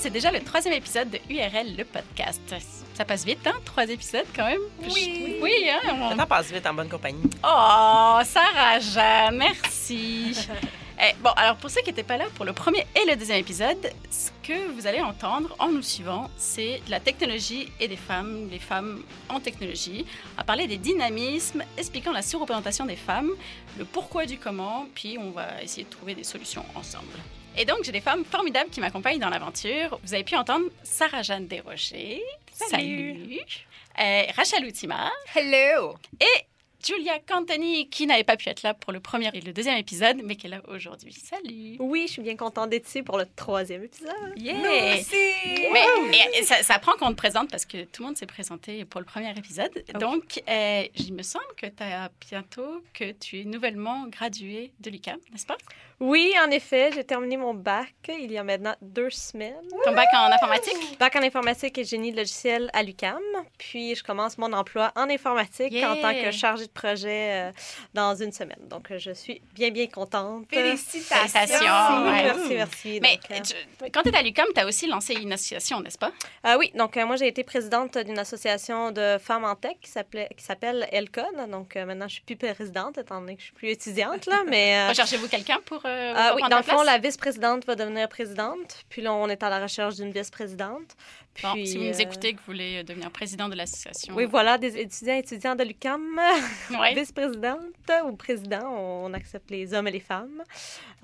c'est déjà le troisième épisode de URL, le podcast. Ça passe vite, hein? Trois épisodes quand même? Oui. Oui, hein? on- Le temps passe vite en bonne compagnie. Oh, Sarah Jeanne, merci. Eh, bon, alors pour ceux qui n'étaient pas là pour le premier et le deuxième épisode, ce que vous allez entendre en nous suivant, c'est de la technologie et des femmes, les femmes en technologie. Va parler des dynamismes, expliquant la surreprésentation des femmes, le pourquoi du comment, puis on va essayer de trouver des solutions ensemble. Et donc, j'ai des femmes formidables qui m'accompagnent dans l'aventure. Vous avez pu entendre Sarah-Jeanne Desrochers. Salut. Euh, Rachel Outima. Hello! Et Julia Cantoni, qui n'avait pas pu être là pour le premier et le deuxième épisode, mais qui est là aujourd'hui. Salut! Oui, je suis bien contente d'être ici pour le troisième épisode. Yeah! Merci. Mais et- et ça, ça prend qu'on te présente parce que tout le monde s'est présenté pour le premier épisode. Ok. Donc, euh, il me semble que tu as bientôt que tu es nouvellement graduée de l'UQAM, n'est-ce pas? Oui, en effet, j'ai terminé mon bac il y a maintenant deux semaines. Ton bac en informatique? Bac en informatique et génie logiciel à l'UCAM. Puis, je commence mon emploi en informatique Yeah. en tant que chargée de projet euh, dans une semaine. Donc, euh, je suis bien, bien contente. Félicitations. Merci, Ouais. merci, merci. Mais Donc, euh, tu- quand tu es à l'UQAM, tu as aussi lancé une association, n'est-ce pas? Ah oui, donc euh, moi j'ai été présidente d'une association de femmes en tech qui s'appelle Elcon. Donc euh, maintenant je suis plus présidente étant donné que je suis plus étudiante là, mais euh, Recherchez-vous quelqu'un pour. Euh, ah oui, dans le fond la vice-présidente va devenir présidente. Puis là on est à la recherche d'une vice-présidente. Puis Bon, si vous nous euh, écoutez, que vous voulez devenir président de l'association. Oui, voilà, des étudiants étudiants de l'UCAM, Ouais. vice-présidente ou président, on accepte les hommes et les femmes,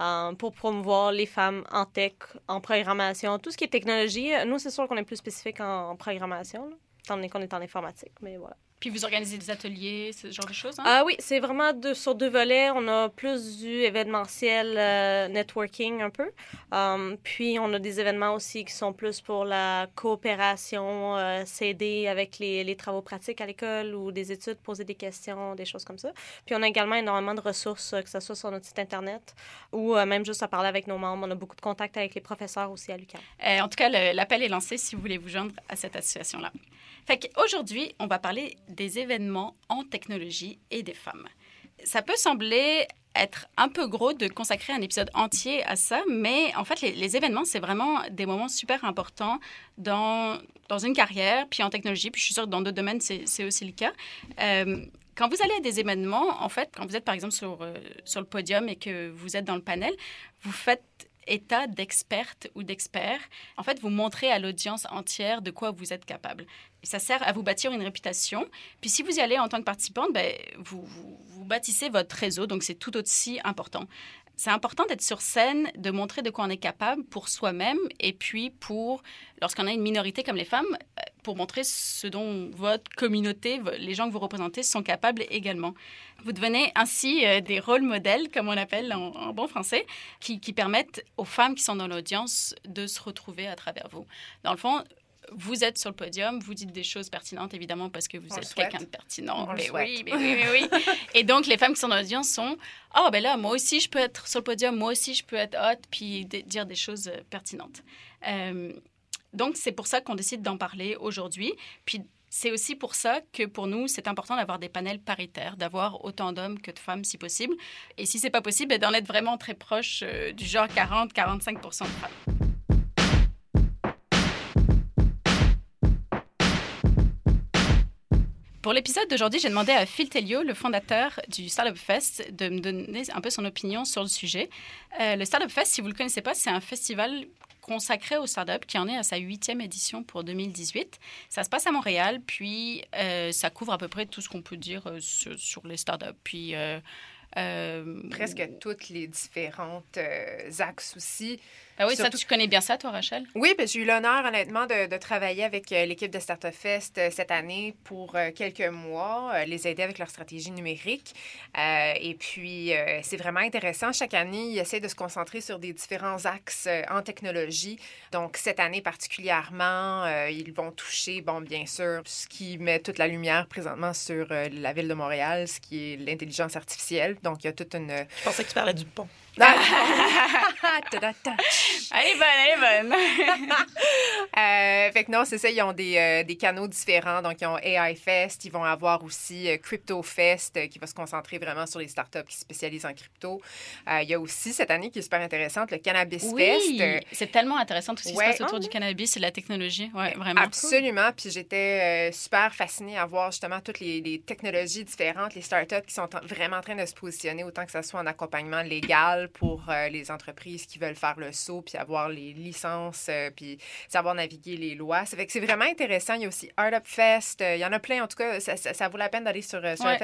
euh, pour promouvoir les femmes en tech, en programmation, tout ce qui est technologie. Nous, c'est sûr qu'on est plus spécifique en, en programmation, là, étant donné qu'on est en informatique, mais voilà. Puis vous organisez des ateliers, ce genre de choses. Hein? Ah oui, c'est vraiment deux, sur deux volets. On a plus du événementiel euh, networking un peu. Um, puis on a des événements aussi qui sont plus pour la coopération, euh, s'aider avec les, les travaux pratiques à l'école ou des études, poser des questions, des choses comme ça. Puis on a également énormément de ressources, euh, que ce soit sur notre site Internet ou euh, même juste à parler avec nos membres. On a beaucoup de contacts avec les professeurs aussi à l'UQAM. En tout cas, l'appel est lancé si vous voulez vous joindre à cette association-là. Fait qu'aujourd'hui, on va parler des événements en technologie et des femmes. Ça peut sembler être un peu gros de consacrer un épisode entier à ça, mais en fait, les, événements, c'est vraiment des moments super importants dans, dans une carrière, puis en technologie, puis je suis sûre que dans d'autres domaines, c'est c'est aussi le cas. Euh, quand vous allez à des événements, en fait, quand vous êtes par exemple sur, euh, sur le podium et que vous êtes dans le panel, vous faites état d'experte ou d'expert. En fait, vous montrez à l'audience entière de quoi vous êtes capable. Ça sert à vous bâtir une réputation. Puis si vous y allez en tant que participante, ben, vous, vous bâtissez votre réseau, donc c'est tout aussi important. C'est important d'être sur scène, de montrer de quoi on est capable pour soi-même et puis pour, lorsqu'on a une minorité comme les femmes, euh, pour montrer ce dont votre communauté, les gens que vous représentez sont capables également. Vous devenez ainsi euh, des rôles modèles, comme on appelle en, en bon français, qui, qui permettent aux femmes qui sont dans l'audience de se retrouver à travers vous. Dans le fond, vous êtes sur le podium, vous dites des choses pertinentes, évidemment, parce que vous On êtes quelqu'un de pertinent. Mais oui, mais oui, mais oui. Et donc, les femmes qui sont dans l'audience sont Ah, ben là, moi aussi, je peux être sur le podium, moi aussi, je peux être hot, puis dire des choses euh, pertinentes. Euh, donc, c'est pour ça qu'on décide d'en parler aujourd'hui. Puis, c'est aussi pour ça que pour nous, c'est important d'avoir des panels paritaires, d'avoir autant d'hommes que de femmes si possible. Et si c'est pas possible, ben, d'en être vraiment très proche euh, du genre 40-45% de femmes. Pour l'épisode d'aujourd'hui, j'ai demandé à Phil Telliot, le fondateur du Startup Fest, de me donner un peu son opinion sur le sujet. Euh, le Startup Fest, si vous ne le connaissez pas, c'est un festival consacré aux startups qui en est à sa huitième édition pour 2018. Ça se passe à Montréal, puis euh, ça couvre à peu près tout ce qu'on peut dire euh, sur, les startups. Puis Euh, Presque toutes les différentes euh, axes aussi. Ah oui, Surtout- ça, tu connais bien ça, toi, Rachel? Oui, ben, j'ai eu l'honneur, honnêtement, de, de travailler avec euh, l'équipe de Startup Fest cette année pour quelques mois, les aider avec leur stratégie numérique. Et puis, c'est vraiment intéressant. Chaque année, ils essaient de se concentrer sur des différents axes en technologie. Donc, cette année particulièrement, ils vont toucher, bon, bien sûr, ce qui met toute la lumière présentement sur la ville de Montréal, ce qui est l'intelligence artificielle. Donc, il y a toute une... Je pensais que tu parlais du pont. Ta-da-ta. Elle est bonne, elle est bonne. Euh, fait que non, c'est ça, ils ont des, euh, des canaux différents. Donc, ils ont AI Fest, ils vont avoir aussi euh, Crypto Fest euh, qui va se concentrer vraiment sur les startups qui se spécialisent en crypto. Il y a aussi cette année qui est super intéressante, le Cannabis oui, Fest. C'est tellement intéressant tout ce qui Ouais. se passe autour du cannabis et de la technologie. Ouais, vraiment. Absolument. Puis j'étais super fascinée à voir justement toutes les, les technologies différentes, les startups qui sont en- vraiment en train de se positionner, autant que ce soit en accompagnement légal pour euh, les entreprises qui veulent faire le saut, puis avoir les licences, euh, puis savoir naviguer les lois. Ça fait que c'est vraiment intéressant. Il y a aussi Art Up Fest. Euh, il y en a plein. En tout cas, ça, ça- ça vaut la peine d'aller sur, sur Ouais.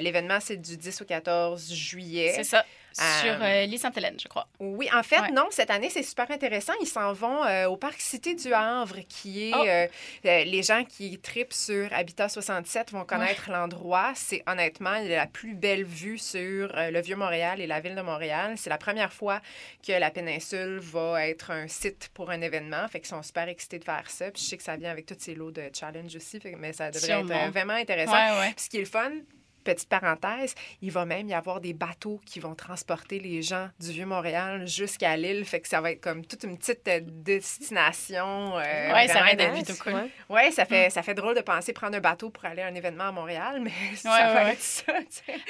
L'événement, c'est du 10 au 14 juillet. C'est ça. Euh, Sur euh, l'île Sainte-Hélène, je crois. Oui, en fait, Ouais. non, cette année, c'est super intéressant. Ils s'en vont euh, au parc Cité du Havre, qui est... Oh. euh, euh, les gens qui tripent sur Habitat 67 vont connaître l'endroit. C'est honnêtement la plus belle vue sur euh, le Vieux-Montréal et la ville de Montréal. C'est la première fois que la péninsule va être un site pour un événement. Fait qu'ils sont super excités de faire ça. Puis je sais que ça vient avec tous ces lots de challenge aussi, mais ça devrait Sûrement. être euh, vraiment intéressant. Ouais, ce qui est le fun, petite parenthèse, il va même y avoir des bateaux qui vont transporter les gens du Vieux-Montréal jusqu'à l'île. Fait que ça va être comme toute une petite euh, destination. euh, Ouais, ça va être plutôt cool. Ça fait, ça fait drôle de penser prendre un bateau pour aller à un événement à Montréal, mais ça Ouais, va ouais, être ça.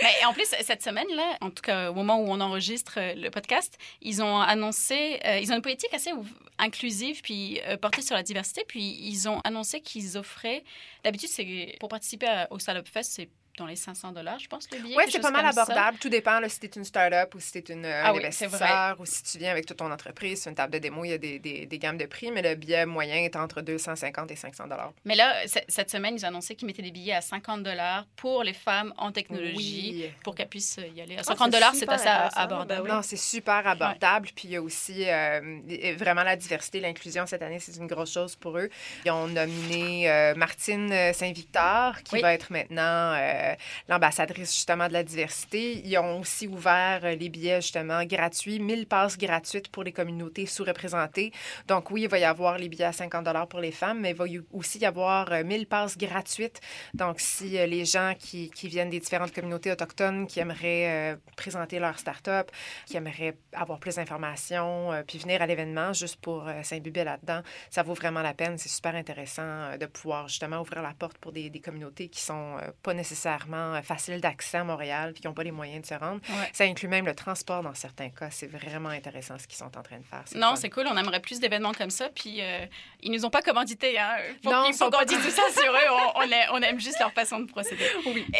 Mais en plus, cette semaine-là, en tout cas au moment où on enregistre euh, le podcast, ils ont annoncé, euh, ils ont une politique assez inclusive puis euh, portée sur la diversité. Puis ils ont annoncé qu'ils offraient, d'habitude, c'est pour participer à- au Startup Fest, c'est dans les 500 dollars, je pense, le billet. Ouais, quelque c'est pas mal ça. abordable. Tout dépend là, si tu es une start-up ou si tu es une, un Ah oui, c'est investisseur ou si tu viens avec toute ton entreprise. C'est une table de démo, il y a des, des, des gammes de prix, mais le billet moyen est entre 250 et 500 dollars. Mais là, c- cette semaine, ils ont annoncé qu'ils mettaient des billets à 50 dollars pour les femmes en technologie, Oui. pour qu'elles puissent y aller. À Ah, 50 c'est dollars, c'est assez abordable. Ben oui. Non, c'est super abordable. Puis il y a aussi euh, vraiment la diversité, l'inclusion cette année, c'est une grosse chose pour eux. Ils ont nominé euh, Martine euh, Saint-Victor, qui Oui. va être maintenant euh, l'ambassadrice justement de la diversité. Ils ont aussi ouvert euh, les billets justement gratuits, 1000 passes gratuites pour les communautés sous-représentées. Donc oui, il va y avoir les billets à 50 pour les femmes, mais il va aussi y avoir euh, 1000 passes gratuites. Donc si euh, les gens qui, viennent des différentes communautés autochtones qui aimeraient euh, présenter leur start-up, qui aimeraient avoir plus d'informations, euh, puis venir à l'événement juste pour euh, s'imbiber là-dedans, ça vaut vraiment la peine. C'est super intéressant euh, de pouvoir justement ouvrir la porte pour des, des communautés qui sont euh, pas nécessairement euh, faciles d'accès à Montréal, puis qui n'ont pas les moyens de se rendre. Ouais. Ça inclut même le transport dans certains cas. C'est vraiment intéressant ce qu'ils sont en train de faire. Non, fun. c'est cool. On aimerait plus d'événements comme ça. Puis euh, ils nous ont pas commandité. Hein. Faut Non, ils sont pas- dise tout ça sur eux. On, on a- on aime juste leur façon de procéder.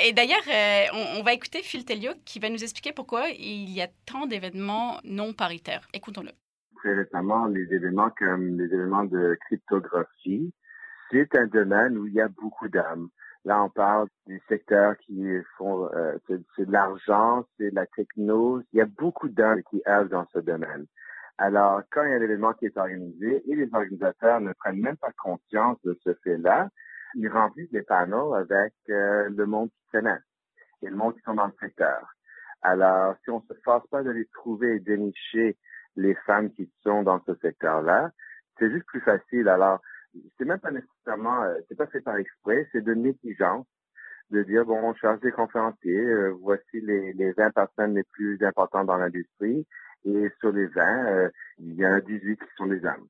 Et d'ailleurs, euh, on, on va écouter Phil Telliot qui va nous expliquer pourquoi il y a tant d'événements non paritaires. Écoutons-le. très récemment les événements comme les événements de cryptographie. C'est un domaine où il y a beaucoup d'âmes. Là, on parle du secteur qui font, euh, c'est de l'argent, c'est de la techno. Il y a beaucoup d'âmes qui œuvrent dans ce domaine. Alors, quand il y a un événement qui est organisé et les organisateurs ne prennent même pas conscience de ce fait-là, ils remplissent les panneaux avec euh, le monde qui connaît et le monde qui sont dans le secteur. Alors, si on se force pas de les trouver et dénicher les femmes qui sont dans ce secteur-là, c'est juste plus facile. Alors, c'est même pas nécessairement, euh, c'est pas fait par exprès, c'est de négligence de dire bon, on cherche des conférenciers, euh, voici les, les 20 personnes les plus importantes dans l'industrie, et sur les 20, euh, il y en a 18 qui sont des hommes.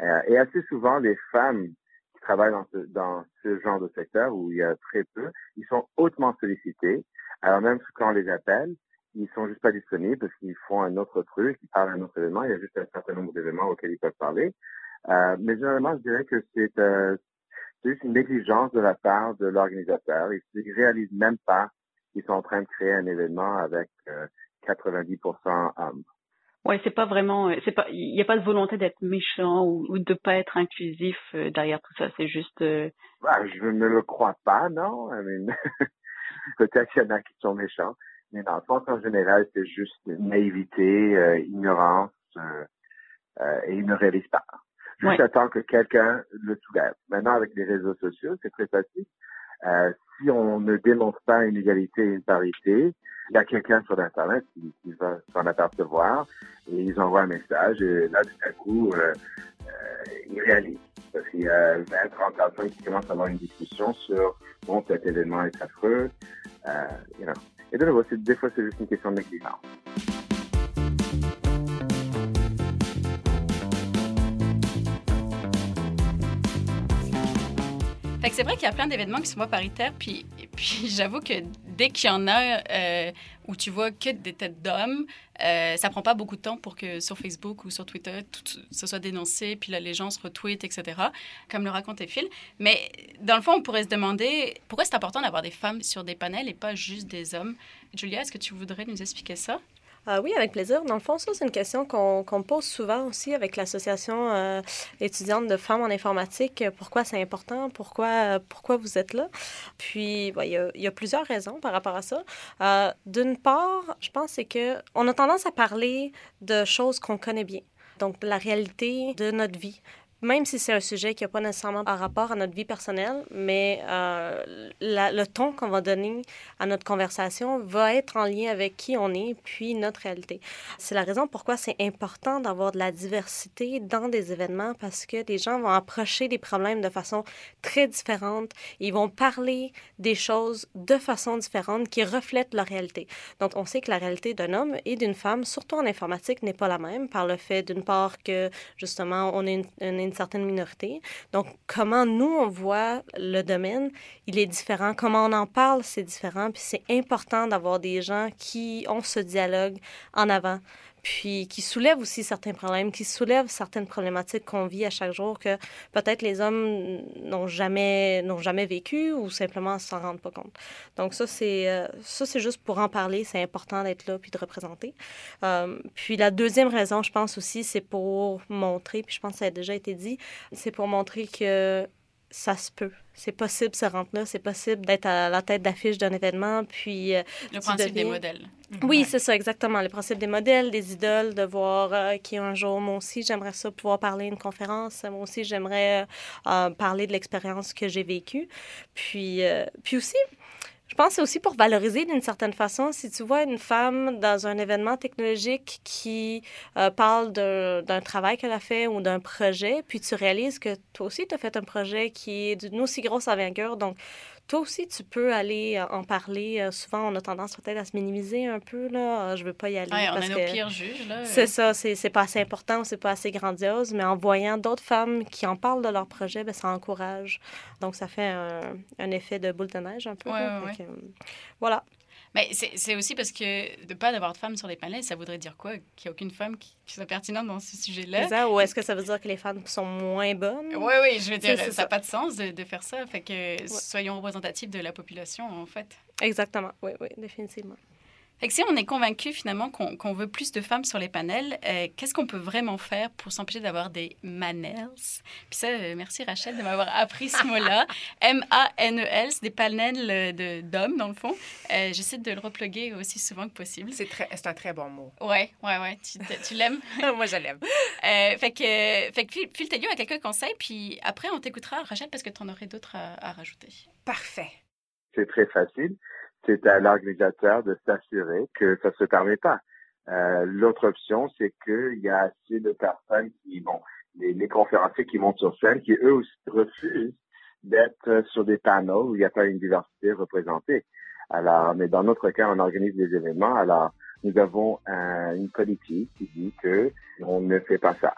Euh, et assez souvent, les femmes qui travaillent dans ce, dans ce genre de secteur où il y a très peu, ils sont hautement sollicités. Alors même quand on les appelle, ils sont juste pas disponibles parce qu'ils font un autre truc, ils parlent à un autre événement, il y a juste un certain nombre d'événements auxquels ils peuvent parler. Euh, mais généralement, je dirais que c'est euh, juste une négligence de la part de l'organisateur. Ils ne réalisent même pas qu'ils sont en train de créer un événement avec euh, 90% hommes. Ouais, c'est pas vraiment, euh, c'est pas, il n'y a pas de volonté d'être méchant ou, ou de pas être inclusif euh, derrière tout ça. C'est juste, euh, Bah, je ne le crois pas, non. I mean, Peut-être qu'il y en a qui sont méchants, Mais dans le fond, en général, c'est juste naïveté, euh, ignorance, et ils ne réalisent pas. Juste Ouais. que quelqu'un le soulève. Maintenant, avec les réseaux sociaux, c'est très facile. Euh, si on ne démontre pas une égalité et une parité, il y a quelqu'un sur Internet qui, va s'en apercevoir et ils envoient un message et là, tout à coup, euh, euh, ils réalisent. Parce qu'il y a 20, 30 personnes qui commencent à avoir une discussion sur bon, cet événement est affreux. Euh, you know. Et de nouveau, des fois, c'est juste une question de négligence. C'est vrai qu'il y a plein d'événements qui sont pas paritaires, puis, j'avoue que dès qu'il y en a euh, où tu vois que des têtes d'hommes, euh, ça prend pas beaucoup de temps pour que sur Facebook ou sur Twitter, tout ce soit dénoncé, puis là, les se etc., comme le racontait Phil. Mais dans le fond, on pourrait se demander pourquoi c'est important d'avoir des femmes sur des panels et pas juste des hommes. Julia, est-ce que tu voudrais nous expliquer ça? Ah oui, avec plaisir. Dans le fond, ça, c'est une question qu'on qu'on pose souvent aussi avec l'Association euh, étudiante de femmes en informatique. Pourquoi c'est important? Pourquoi, euh, vous êtes là? Puis, il y, a, plusieurs raisons par rapport à ça. Euh, D'une part, je pense c'est que on a tendance à parler de choses qu'on connaît bien. Donc, de la réalité de notre vie. Même si c'est un sujet qui n'a pas nécessairement un rapport à notre vie personnelle, mais euh, le ton qu'on va donner à notre conversation va être en lien avec qui on est, puis notre réalité. C'est la raison pourquoi c'est important d'avoir de la diversité dans des événements, parce que les gens vont approcher des problèmes de façon très différente. Ils vont parler des choses de façon différente qui reflètent leur réalité. Donc, on sait que la réalité d'un homme et d'une femme, surtout en informatique, n'est pas la même par le fait, d'une part, que justement, on est une, une- une certaine minorité. Donc, comment nous, on voit le domaine, il est différent. Comment on en parle, c'est différent. Puis, c'est important d'avoir des gens qui ont ce dialogue en avant puis qui soulèvent aussi certains problèmes, qui soulèvent certaines problématiques qu'on vit à chaque jour que peut-être les hommes n'ont jamais, n'ont jamais vécu ou simplement s'en rendent pas compte. Donc ça, c'est euh, ça c'est juste pour en parler, c'est important d'être là puis de représenter. Euh, puis la deuxième raison, je pense aussi, c'est pour montrer, puis je pense que ça a déjà été dit, c'est pour montrer que ça se peut. C'est possible de se rendre là, c'est possible d'être à la tête d'affiche d'un événement, puis euh, Le principe des modèles. oui, c'est ça, exactement. Le principe des modèles, des idoles, de voir euh, qui un jour, moi aussi, j'aimerais ça pouvoir parler à une conférence. Moi aussi, j'aimerais euh, euh, parler de l'expérience que j'ai vécue. Puis, puis aussi, pense que c'est aussi pour valoriser d'une certaine façon. Si tu vois une femme dans un événement technologique qui euh, parle d'un d'un travail qu'elle a fait ou d'un projet, puis tu réalises que toi aussi, tu as fait un projet qui est d'une aussi grosse envergure. Donc, toi aussi, tu peux aller euh, en parler. Euh, souvent, on a tendance peut-être à se minimiser un peu. Là. Euh, Je veux pas y aller. Ouais, on parce est nos que... pires juges, là. C'est ça, c'est c'est pas assez important, c'est pas assez grandiose, mais en voyant d'autres femmes qui en parlent de leur projet, ben, ça encourage. Donc, ça fait un, un effet de boule de neige un peu. Ouais, ouais, euh, voilà. Mais c'est aussi parce que de pas d'avoir de femmes sur les panels, ça voudrait dire quoi? Qu'il n'y a aucune femme qui, qui soit pertinente dans ce sujet-là? Ou est-ce que ça veut dire que les femmes sont moins bonnes? Oui, oui, je veux dire, ça n'a pas de sens de, de faire ça. Fait que soyons représentatifs de la population, en fait. Exactement. Oui, oui, définitivement. Fait que si on est convaincu finalement qu'on veut plus de femmes sur les panels, euh, qu'est-ce qu'on peut vraiment faire pour s'empêcher d'avoir des manels Puis ça, euh, merci Rachel de m'avoir appris ce mot-là. M-A-N-E-L, c'est des panels euh, de- d'hommes dans le fond. Euh, J'essaie de le repluguer aussi souvent que possible. C'est très- c'est un très bon mot. Ouais, ouais, ouais. Tu, tu l'aimes? Moi, je l'aime. Euh, fait que, fait que a quelques conseils, puis après, on t'écoutera, Rachel, parce que tu en aurais d'autres à, à rajouter. Parfait. c'est très facile. C'est à l'organisateur de s'assurer que ça se permet pas. Euh, L'autre option, c'est qu'il y a assez de personnes qui, bon, les, les conférenciers qui montent sur scène, qui eux aussi refusent d'être sur des panneaux où il n'y a pas une diversité représentée. Alors, mais dans notre cas, on organise des événements. Alors, nous avons un- une politique qui dit que on ne fait pas ça.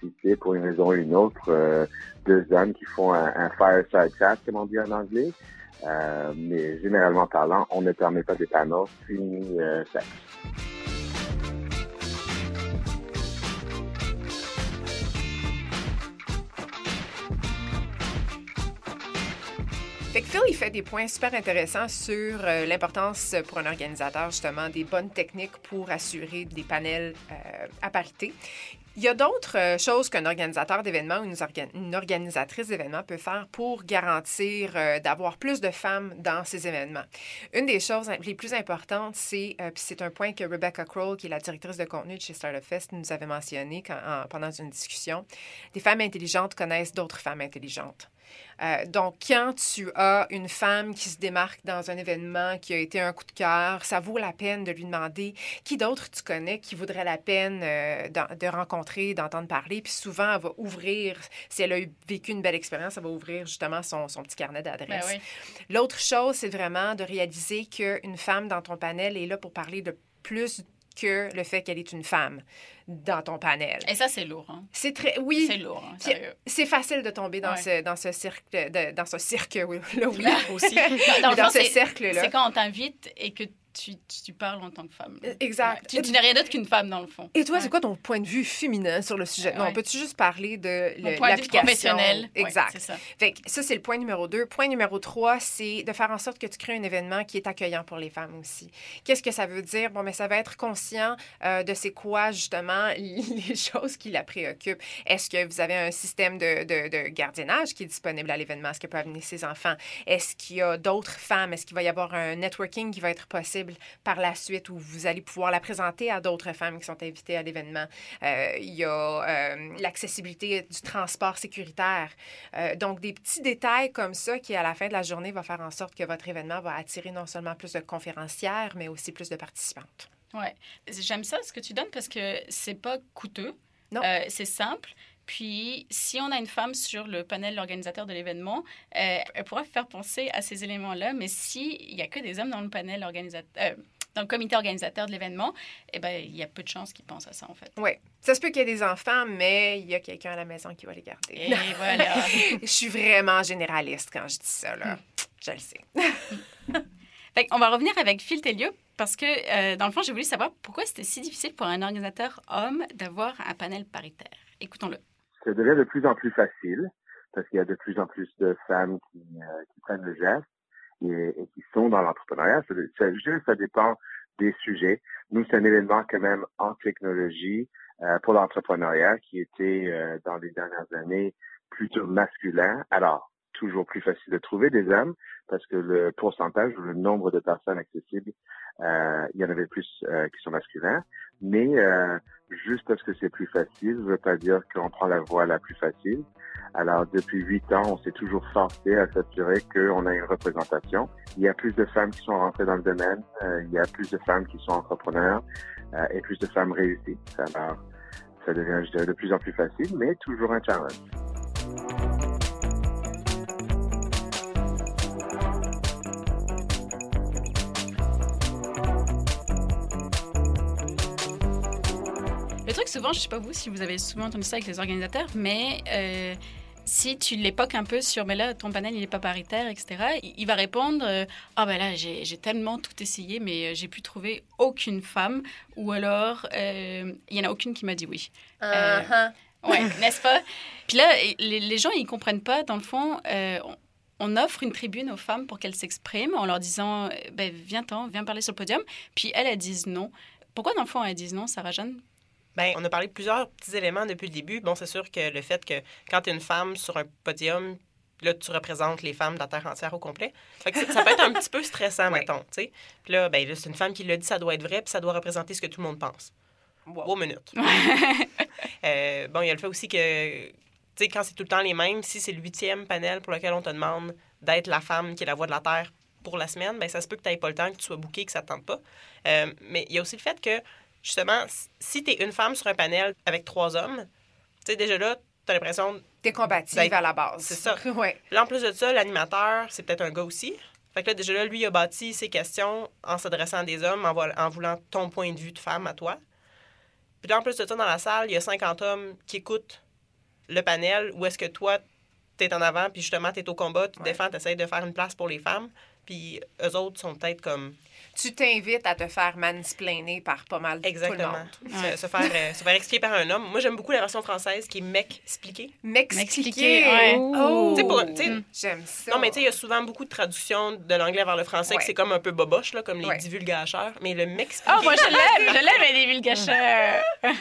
Si c'est pour une raison ou une autre euh, deux hommes qui font un, un fireside chat, comme on dit en anglais. Euh, mais généralement parlant, on ne permet pas des panneaux fini euh, sexe. Fait que Phil, il fait des points super intéressants sur euh, l'importance pour un organisateur, justement, des bonnes techniques pour assurer des panels euh, à parité. Il y a d'autres euh, choses qu'un organisateur d'événements ou une, orga- une organisatrice d'événements peut faire pour garantir euh, d'avoir plus de femmes dans ces événements. Une des choses les plus importantes, c'est, euh, c'est un point que Rebecca Kroll, qui est la directrice de contenu chez Startup Fest, nous avait mentionné pendant une discussion. Des femmes intelligentes connaissent d'autres femmes intelligentes. Euh, donc, quand tu as une femme qui se démarque dans un événement qui a été un coup de cœur, ça vaut la peine de lui demander qui d'autre tu connais qui vaudrait la peine euh, de rencontrer, d'entendre parler. Puis souvent, elle va ouvrir, si elle a vécu une belle expérience, elle va ouvrir justement son, son petit carnet Ben d'adresses. oui. L'autre chose, c'est vraiment de réaliser qu'une femme dans ton panel est là pour parler de plus que le fait qu'elle est une femme dans ton panel. Et ça, c'est lourd. Hein. C'est très... Oui, C'est lourd, hein, c'est facile de tomber dans, Ouais. ce, dans ce cirque, de- dans ce cirque, oui, là, oui, aussi. Dans, dans ce c'est- cercle-là. C'est quand on t'invite et que tu, tu parles en tant que femme. Exact. Ouais. Tu, tu n'es rien d'autre qu'une femme, dans le fond. Et toi, Ouais. c'est quoi ton point de vue féminin sur le sujet? Non, peux-tu juste parler de l'application? professionnel. Exact. ça. Fait que ça, c'est le point numéro deux. Point numéro trois, c'est de faire en sorte que tu crées un événement qui est accueillant pour les femmes aussi. Qu'est-ce que ça veut dire? Bon, mais ça va être conscient euh, de c'est quoi, justement, les choses qui la préoccupent. Est-ce que vous avez un système de, de- de gardiennage qui est disponible à l'événement? Est-ce que peuvent amener ses enfants? Est-ce qu'il y a d'autres femmes? Est-ce qu'il va y avoir un networking qui va être possible? Par la suite où vous allez pouvoir la présenter à d'autres femmes qui sont invitées à l'événement? Euh, il y a euh, l'accessibilité du transport sécuritaire. Euh, donc, des petits détails comme ça qui, à la fin de la journée, va faire en sorte que votre événement va attirer non seulement plus de conférencières, mais aussi plus de participantes. Ouais. J'aime ça ce que tu donnes parce que c'est pas coûteux. Non. C'est simple. Puis, si on a une femme sur le panel organisateur de l'événement, euh, elle pourra faire penser à ces éléments-là. Mais s'il n'y a que des hommes dans le panel organisateur, dans le comité organisateur de l'événement, eh ben, il y a peu de chances qu'ils pensent à ça, en fait. Oui. Ça se peut qu'il y ait des enfants, mais il y a quelqu'un à la maison qui va les garder. Et voilà. je suis vraiment généraliste quand je dis ça, là. Je le sais. Fait on va revenir avec Phil Telliot parce que, euh, dans le fond, j'ai voulu savoir pourquoi c'était si difficile pour un organisateur homme d'avoir un panel paritaire. Écoutons-le. Ça devient de plus en plus facile parce qu'il y a de plus en plus de femmes qui, euh, qui prennent le geste et, et qui sont dans l'entrepreneuriat. Ça, que ça dépend des sujets. Nous, c'est un événement quand même en technologie euh, pour l'entrepreneuriat qui était euh, dans les dernières années plutôt masculin. Alors, toujours plus facile de trouver des hommes parce que le pourcentage ou le nombre de personnes accessibles, euh, il y en avait plus euh, qui sont masculins. Mais euh, juste parce que c'est plus facile, ne veut pas dire qu'on prend la voie la plus facile. Alors, depuis huit ans, on s'est toujours forcé à s'assurer qu'on a une représentation. Il y a plus de femmes qui sont rentrées dans le domaine, euh, il y a plus de femmes qui sont entrepreneurs euh, et plus de femmes réussies. Alors, ça devient, je dirais, de plus en plus facile, mais toujours un challenge. Truc, souvent, je sais pas vous si vous avez souvent entendu ça avec les organisateurs, mais euh, si tu l'époques un peu sur, mais là, ton panel, il n'est pas paritaire, etc., il, va répondre, euh, ah ben là, j'ai tellement tout essayé, mais euh, j'ai pu trouver aucune femme, ou alors, euh, il y en a aucune qui m'a dit oui. Euh, Ouais, n'est-ce pas? Puis là, les, les gens, ils comprennent pas, dans le fond, euh, on, on offre une tribune aux femmes pour qu'elles s'expriment en leur disant, euh, ben, viens-t'en, viens parler sur le podium. Puis elles, elles disent non. Pourquoi, dans le fond, elles disent non, Sarah Jeanne? Ben, on a parlé de plusieurs petits éléments depuis le début. Bon, c'est sûr que le fait que quand tu es une femme sur un podium, là, tu représentes les femmes de la Terre entière au complet. Fait que ça, peut être un petit peu stressant, mettons. Puis là, ben, là, c'est une femme qui l'a dit, ça doit être vrai, puis ça doit représenter ce que tout le monde pense. Wow, minute. Euh, bon, il y a le fait aussi que, tu sais, quand c'est tout le temps les mêmes, si c'est le huitième panel pour lequel on te demande d'être la femme qui est la voix de la Terre pour la semaine, ben ça se peut que tu n'aies pas le temps, que tu sois booké, que ça ne te tente pas. Euh, mais il y a aussi le fait que, justement, si tu es une femme sur un panel avec trois hommes, tu sais, déjà là, tu as l'impression. T'es combative à la base. c'est ça. ouais. Là, en plus de ça, l'animateur, c'est peut-être un gars aussi. Fait que là, déjà là, lui, il a bâti ses questions en s'adressant à des hommes, en, vo- en voulant ton point de vue de femme à toi. Puis là, en plus de ça, dans la salle, il y a 50 hommes qui écoutent le panel où est-ce que toi, tu es en avant, puis justement, tu es au combat, tu te Ouais. défends, tu essaies de faire une place pour les femmes. puis eux autres sont peut-être comme Tu t'invites à te faire mansplainer par pas mal de tout le exactement monde. se, se faire euh, se faire expliquer par un homme. Moi j'aime beaucoup la version française qui est mec expliqué. M'expliquer. M'expliquer, ouais. Oh. Mm. J'aime ça. Non, mais tu sais, il y a souvent beaucoup de traductions de l'anglais vers le français Ouais. que c'est comme un peu boboche, là, comme les Ouais. divulgateurs. Mais le m'expliquer. Oh, moi, je l'aime. Je l'aime, les divulgateurs.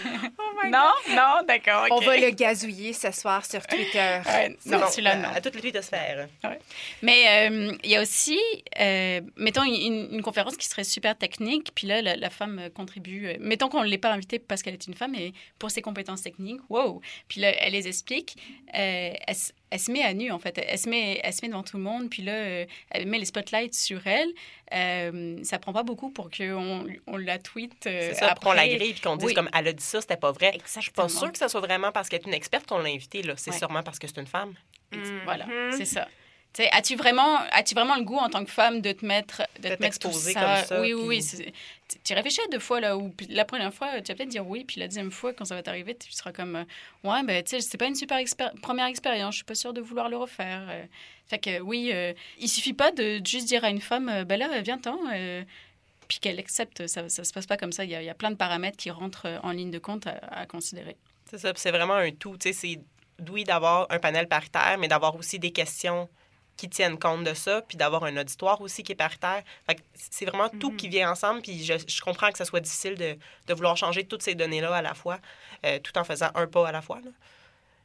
non, non, d'accord. On va le gazouiller ce soir sur Twitter. Non, bon, celui-là, non. À toutes les twittosphères. Mais euh, il y a aussi, euh, mettons, une, une conférence qui serait super technique, puis là, la, la femme euh, contribue. euh, mettons qu'on ne l'ait pas invitée parce qu'elle est une femme, mais pour ses compétences techniques, wow! Puis là, elle les explique. euh, elle, se- elle se met à nu, en fait. Elle se met, elle se met devant tout le monde, puis là, elle met les spotlights sur elle. Euh, ça prend pas beaucoup pour qu'on on la tweet ça, après. qu'on la grille puis qu'on dise Oui. comme elle a dit ça, c'était pas vrai. Je suis pas Exactement. sûre que ça soit vraiment parce qu'elle est une experte qu'on l'a invitée, là. C'est Ouais. sûrement parce que c'est une femme. Voilà, c'est ça. As-tu vraiment, as vraiment le goût en tant que femme de te mettre, de te mettre tout ça? comme ça, Oui, oui, oui. Tu, réfléchis à deux fois là puis la première fois tu vas peut-être dire oui, puis la deuxième fois quand ça va t'arriver, tu seras comme euh, ouais, ben tu sais, c'est pas une super première expérience, je suis pas sûre de vouloir le refaire. Euh, fait que oui, euh, il suffit pas de juste dire à une femme, euh, ben là, viens-t'en. euh, puis qu'elle accepte, ça, ça se passe pas comme ça. Il y, a, il y a plein de paramètres qui rentrent en ligne de compte à, à considérer. C'est ça, c'est vraiment un tout. Tu sais, c'est oui d'avoir un panel paritaire, mais d'avoir aussi des questions qui tiennent compte de ça, puis d'avoir un auditoire aussi qui est paritaire. C'est vraiment tout Mhm. qui vient ensemble, puis je, je comprends que ça soit difficile de, de vouloir changer toutes ces données-là à la fois, euh, tout en faisant un pas à la fois.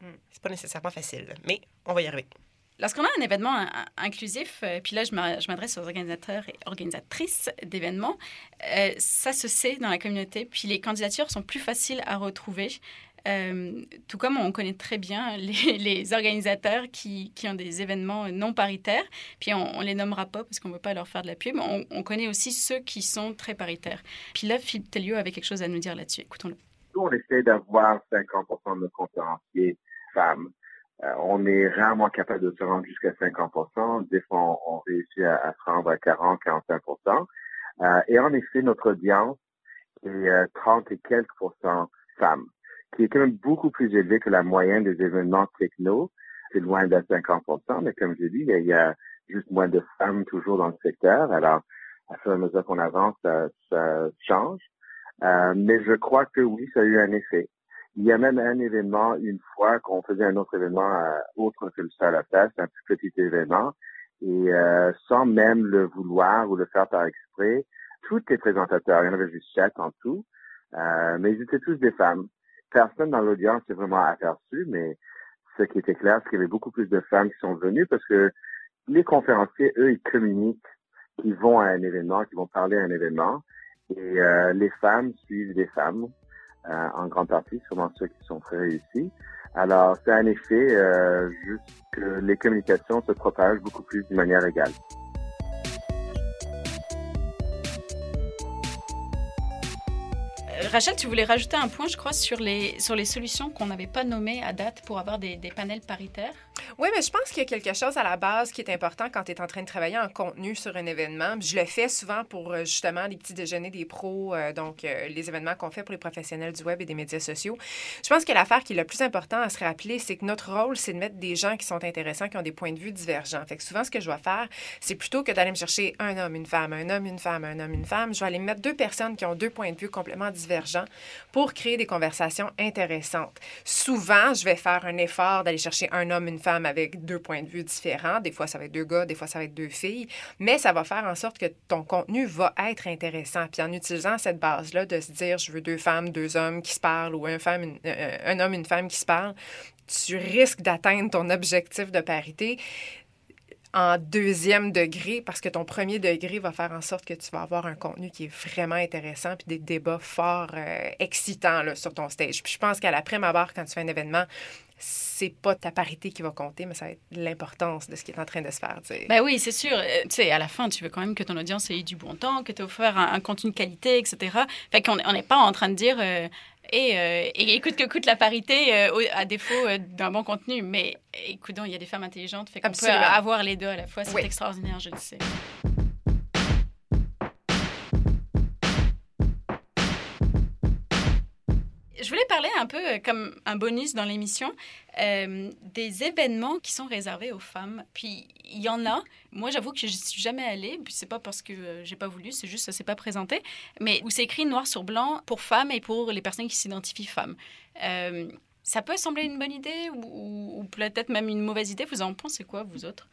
Mm. C'est pas nécessairement facile, mais on va y arriver. Lorsqu'on a un événement in- inclusif, euh, puis là, je m'adresse aux organisateurs et organisatrices d'événements, euh, ça se sait dans la communauté, puis les candidatures sont plus faciles à retrouver. Euh, tout comme on connaît très bien les, organisateurs qui, ont des événements non paritaires, puis on, on les nommera pas parce qu'on ne veut pas leur faire de la pub, on, on connaît aussi ceux qui sont très paritaires. Puis là, Philippe Telliot avait quelque chose à nous dire là-dessus. Écoutons-le. Nous, on essaie d'avoir 50% de conférenciers femmes. Euh, on est rarement capable de se rendre jusqu'à 50%. Des fois, on, réussit à, se rendre à 40, 45%. Euh, et en effet, notre audience est euh, 30 et quelques pourcents femmes, qui est quand même beaucoup plus élevé que la moyenne des événements techno. C'est loin d'être 50%, mais comme je dit, il y, a, juste moins de femmes toujours dans le secteur. Alors, à fur et à mesure qu'on avance, ça, ça change. Euh, mais je crois que oui, ça a eu un effet. Il y a même un événement, une fois qu'on faisait un autre événement euh, autre que le Star Fest, un plus petit événement, et euh, sans même le vouloir ou le faire par exprès, tous les présentateurs, il y en avait juste sept en tout, euh, mais ils étaient tous des femmes. Personne dans l'audience s'est vraiment aperçu, mais ce qui était clair, c'est qu'il y avait beaucoup plus de femmes qui sont venues parce que les conférenciers, eux, ils communiquent, qu'ils vont à un événement, qu'ils vont parler à un événement, et euh, les femmes suivent des femmes, euh, en grande partie, sûrement ceux qui sont très réussis. Alors, c'est un effet euh, juste que les communications se propagent beaucoup plus d'une manière égale. Rachel, tu voulais rajouter un point, je crois, sur les, sur les solutions qu'on n'avait pas nommées à date pour avoir des, des panels paritaires? Oui, mais je pense qu'il y a quelque chose à la base qui est important quand tu es en train de travailler en contenu sur un événement. Je le fais souvent pour euh, justement les petits déjeuners des pros, euh, donc euh, les événements qu'on fait pour les professionnels du web et des médias sociaux. Je pense que l'affaire qui est le plus important à se rappeler, c'est que notre rôle, c'est de mettre des gens qui sont intéressants, qui ont des points de vue divergents. Fait que souvent, ce que je vais faire, c'est plutôt que d'aller me chercher un homme, une femme, un homme, une femme, un homme, une femme, je vais aller me mettre deux personnes qui ont deux points de vue complètement divergents pour créer des conversations intéressantes. Souvent, je vais faire un effort d'aller chercher un homme, une femme avec deux points de vue différents. Des fois, ça va être deux gars, des fois, ça va être deux filles. Mais ça va faire en sorte que ton contenu va être intéressant. Puis en utilisant cette base-là de se dire, je veux deux femmes, deux hommes qui se parlent ou un, femme, euh, un homme, une femme qui se parlent, tu risques d'atteindre ton objectif de parité en deuxième degré parce que ton premier degré va faire en sorte que tu vas avoir un contenu qui est vraiment intéressant puis des débats fort euh, excitants là, sur ton stage. Puis je pense qu'à la prime abord, quand tu fais un événement, c'est pas ta parité qui va compter, mais ça va être l'importance de ce qui est en train de se faire. tu sais. Ben oui, c'est sûr. Euh, Tu sais, à la fin, tu veux quand même que ton audience ait du bon temps, que tu offert un, contenu de qualité, etc. Fait qu'on on n'est pas en train de dire euh, et, euh, et écoute que coûte la parité euh, à défaut euh, d'un bon contenu. Mais écoute, il y a des femmes intelligentes. Fait qu'on peut avoir les deux à la fois. C'est Oui. extraordinaire, je le sais. Je voulais parler un peu euh, comme un bonus dans l'émission euh, des événements qui sont réservés aux femmes. Puis il y en a. Moi, j'avoue que je suis jamais allée. Puis c'est pas parce que euh, j'ai pas voulu, c'est juste ça s'est pas présenté. Mais où c'est écrit noir sur blanc pour femmes et pour les personnes qui s'identifient femmes. Euh, ça peut sembler une bonne idée ou peut-être même une mauvaise idée. Vous en pensez quoi, vous autres?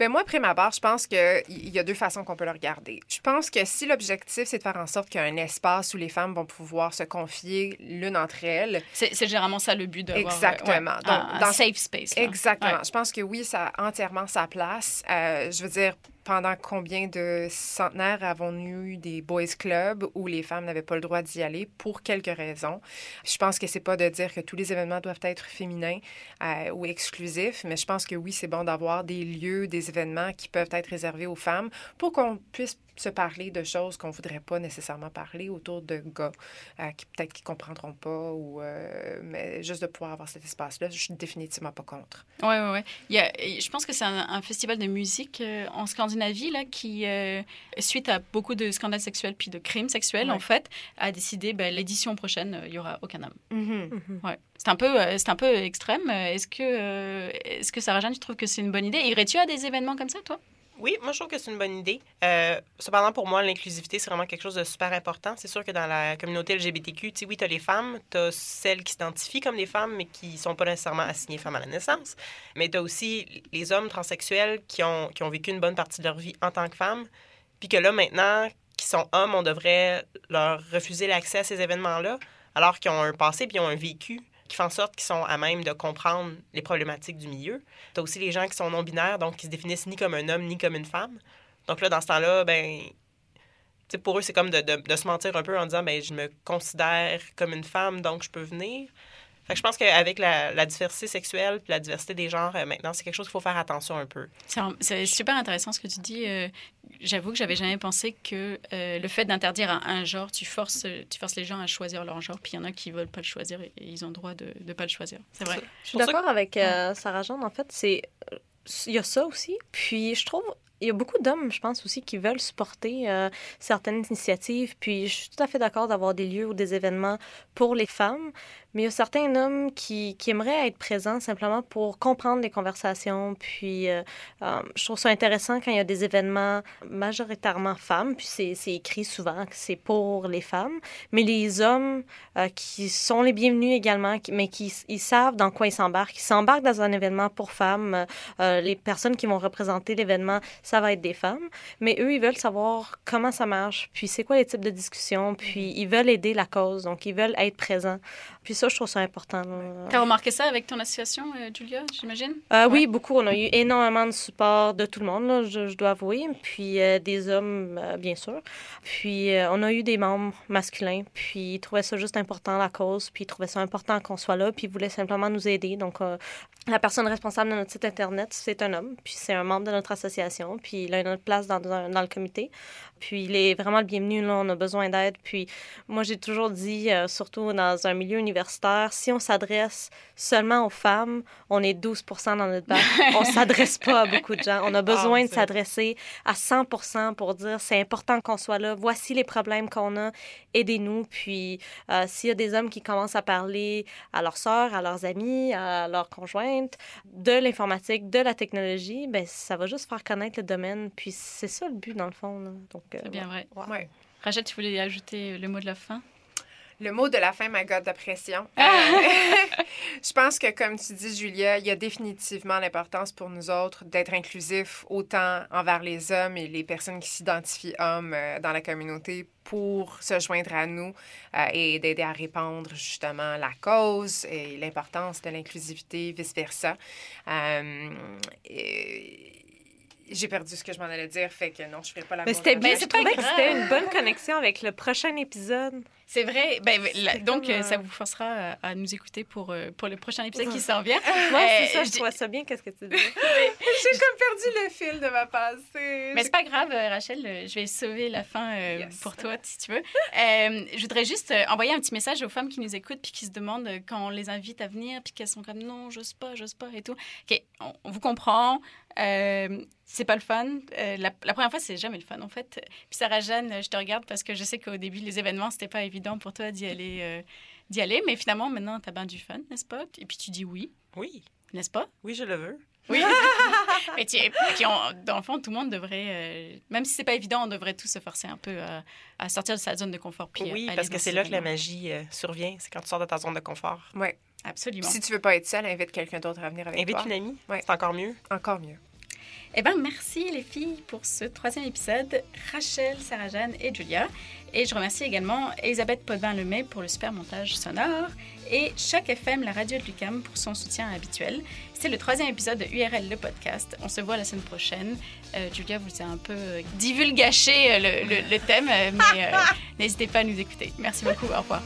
Ben moi, après ma barre, je pense qu'il y a deux façons qu'on peut le regarder. Je pense que si l'objectif, c'est de faire en sorte qu'il y a un espace où les femmes vont pouvoir se confier l'une entre elles. C'est généralement ça le but d'avoir Exactement. ouais, Donc, un, un dans- safe space. là. Exactement. Ouais. Je pense que oui, ça a entièrement sa place. Euh, je veux dire, pendant combien de centenaires avons-nous eu des boys clubs où les femmes n'avaient pas le droit d'y aller pour quelques raisons? Je pense que c'est pas de dire que tous les événements doivent être féminins euh, ou exclusifs, mais je pense que oui, c'est bon d'avoir des lieux, des événements qui peuvent être réservés aux femmes pour qu'on puisse se parler de choses qu'on voudrait pas nécessairement parler autour de gars euh, qui peut-être qui comprendront pas ou euh, mais juste de pouvoir avoir cet espace-là, je suis définitivement pas contre. Ouais, ouais, ouais. Il y a, je pense que c'est un, un festival de musique euh, en Scandinavie là, qui, euh, suite à beaucoup de scandales sexuels puis de crimes sexuels, Ouais. en fait, a décidé ben, l'édition prochaine, euh, il y aura aucun homme. Mhm. Ouais. C'est un peu, euh, c'est un peu extrême. Est-ce que, euh, est-ce que Sarah Jeanne, tu trouves que c'est une bonne idée? Irais-tu à des événements comme ça, toi? Oui, moi, je trouve que c'est une bonne idée. Euh, cependant, pour moi, l'inclusivité, c'est vraiment quelque chose de super important. C'est sûr que dans la communauté LGBTQ, oui, tu as les femmes, tu as celles qui s'identifient comme des femmes, mais qui sont pas nécessairement assignées femmes à la naissance. Mais tu as aussi les hommes transsexuels qui ont, qui ont vécu une bonne partie de leur vie en tant que femmes, puis que là, maintenant, qui sont hommes, on devrait leur refuser l'accès à ces événements-là, alors qu'ils ont un passé puis ils ont un vécu qui fait en sorte qu'ils sont à même de comprendre les problématiques du milieu. Tu as aussi les gens qui sont non-binaires, donc qui se définissent ni comme un homme ni comme une femme. Donc là, dans ce temps-là, ben, pour eux, c'est comme de, de- de se mentir un peu en disant, ben, je me considère comme une femme, donc je peux venir. Fait que je pense qu'avec la, la diversité sexuelle puis la diversité des genres, euh, maintenant, c'est quelque chose qu'il faut faire attention un peu. C'est super intéressant ce que tu dis. euh, J'avoue que j'avais jamais pensé que euh, le fait d'interdire un, un genre, tu forces, tu forces les gens à choisir leur genre, puis il y en a qui veulent pas le choisir et, et ils ont le droit de ne pas le choisir. C'est vrai. Je suis d'accord avec euh, Sarah Jeanne. En fait, c'est il y a ça aussi. Puis je trouve il y a beaucoup d'hommes, je pense aussi, qui veulent supporter euh, certaines initiatives. Puis je suis tout à fait d'accord d'avoir des lieux ou des événements pour les femmes. Mais il y a certains hommes qui, qui aimeraient être présents simplement pour comprendre les conversations. Puis euh, euh, je trouve ça intéressant quand il y a des événements majoritairement femmes. Puis c'est écrit souvent que c'est pour les femmes. Mais les hommes euh, qui sont les bienvenus également, qui- mais qui ils savent dans quoi ils s'embarquent. Ils s'embarquent dans un événement pour femmes. Les personnes qui vont représenter l'événement, ça va être des femmes. Mais eux, ils veulent savoir comment ça marche, puis c'est quoi les types de discussions, puis ils veulent aider la cause, donc ils veulent être présents. Puis ça, je trouve ça important. là. T'as remarqué ça avec ton association, euh, Julia, j'imagine? Euh, Ouais. Oui, beaucoup. On a eu énormément de support de tout le monde, là, je, je dois avouer. Puis euh, des hommes, euh, bien sûr. Puis on a eu des membres masculins. Puis ils trouvaient ça juste important, la cause. Puis ils trouvaient ça important qu'on soit là. Puis ils voulaient simplement nous aider. Donc la personne responsable de notre site Internet, c'est un homme. Puis c'est un membre de notre association. Puis il a une place dans, dans, dans le comité. Puis il est vraiment le bienvenu. Là, on a besoin d'aide. Puis moi, j'ai toujours dit, euh, surtout dans un milieu universitaire, si on s'adresse seulement aux femmes, on est 12% dans notre bac. On s'adresse pas à beaucoup de gens. On a besoin Ah, de s'adresser à 100% pour dire c'est important qu'on soit là. Voici les problèmes qu'on a. Aidez-nous. Puis euh, s'il y a des hommes qui commencent à parler à leurs sœurs, à leurs amis, à leurs conjointes de l'informatique, de la technologie, ben ça va juste faire connaître le domaine. Puis c'est ça le but dans le fond. là. Donc C'est bien vrai. Ouais. Rachel, tu voulais ajouter le mot de la fin? Le mot de la fin, ma god de pression. Euh, je pense que, comme tu dis, Julia, il y a définitivement l'importance pour nous autres d'être inclusifs autant envers les hommes et les personnes qui s'identifient hommes euh, dans la communauté pour se joindre à nous euh, et d'aider à répandre justement la cause et l'importance de l'inclusivité, vice-versa. Euh, et- J'ai perdu ce que je m'en allais dire, fait que non, je ferai pas la Mais mot c'était de- bien, Mais je trouvais que grave. c'était une bonne connexion avec le prochain épisode. C'est vrai. Ben, la- C'est donc, comme, euh, ça euh, vous forcera à, à nous écouter pour, euh, pour le prochain épisode qui s'en vient. Moi, c'est Euh, ça, je je trouvais ça bien, qu'est-ce que tu dis? J'ai comme perdu le fil de ma pensée. Mais c'est pas grave, euh, Rachel, euh, je vais sauver la fin euh, Yes. pour toi, si tu veux. Euh, je voudrais juste euh, envoyer un petit message aux femmes qui nous écoutent puis qui se demandent euh, quand on les invite à venir puis qu'elles sont comme non, j'ose pas, j'ose pas et tout. OK, on, on vous comprend. Euh, c'est pas le fun. Euh, la, la première fois, c'est jamais le fun, en fait. Puis Sarah Jeanne, je te regarde parce que je sais qu'au début, les événements, c'était pas évident pour toi d'y aller. euh, d'y aller. Mais finalement, maintenant, tu as bien du fun, n'est-ce pas? Et puis tu dis oui, Oui, n'est-ce pas? oui, je le veux. Oui. et tu, et puis on- dans le fond, tout le monde devrait, euh, même si c'est pas évident, on devrait tous se forcer un peu à, à sortir de sa zone de confort. Puis Oui, parce que c'est ces là que la magie euh, survient. C'est quand tu sors de ta zone de confort. Ouais. Absolument. Si tu veux pas être seule, invite quelqu'un d'autre à venir avec Invite toi. une amie, Ouais. c'est encore mieux. Encore mieux. Eh bien, merci les filles pour ce troisième épisode. Rachel, Sarah-Jeanne et Julia. Et je remercie également Elisabeth Podvin-Lemay pour le super montage sonore et Choc FM, la radio de Lucam, pour son soutien habituel. C'est le troisième épisode de URL, le podcast. On se voit la semaine prochaine. Euh, Julia vous a un peu euh, divulgaché euh, le, le- le thème, mais euh, n'hésitez pas à nous écouter. Merci beaucoup. Au revoir.